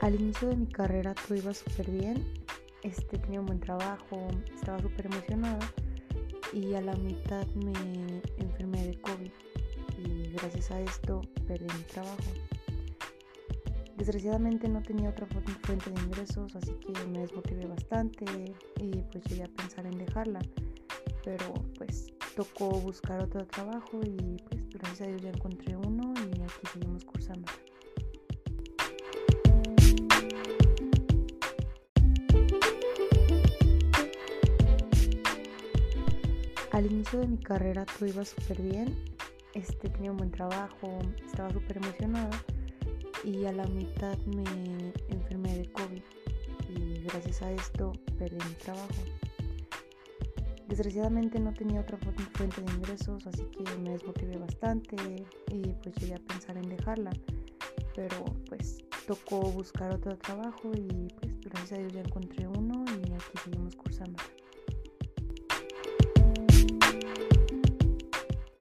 Al inicio de mi carrera todo iba súper bien, este, tenía un buen trabajo, estaba súper emocionada y a la mitad me enfermé de COVID y gracias a esto perdí mi trabajo. Desgraciadamente no tenía otra fuente de ingresos, así que me desmotivé bastante y pues llegué a pensar en dejarla. Pero pues tocó buscar otro trabajo y pues gracias a Dios ya encontré uno y aquí seguimos cursando. Al inicio de mi carrera todo iba súper bien, este, tenía un buen trabajo, estaba súper emocionada y a la mitad me enfermé de COVID y gracias a esto perdí mi trabajo. Desgraciadamente no tenía otra fuente de ingresos, así que me desmotivé bastante y pues llegué a pensar en dejarla. Pero pues tocó buscar otro trabajo y pues gracias a Dios ya encontré uno y aquí seguimos cursando.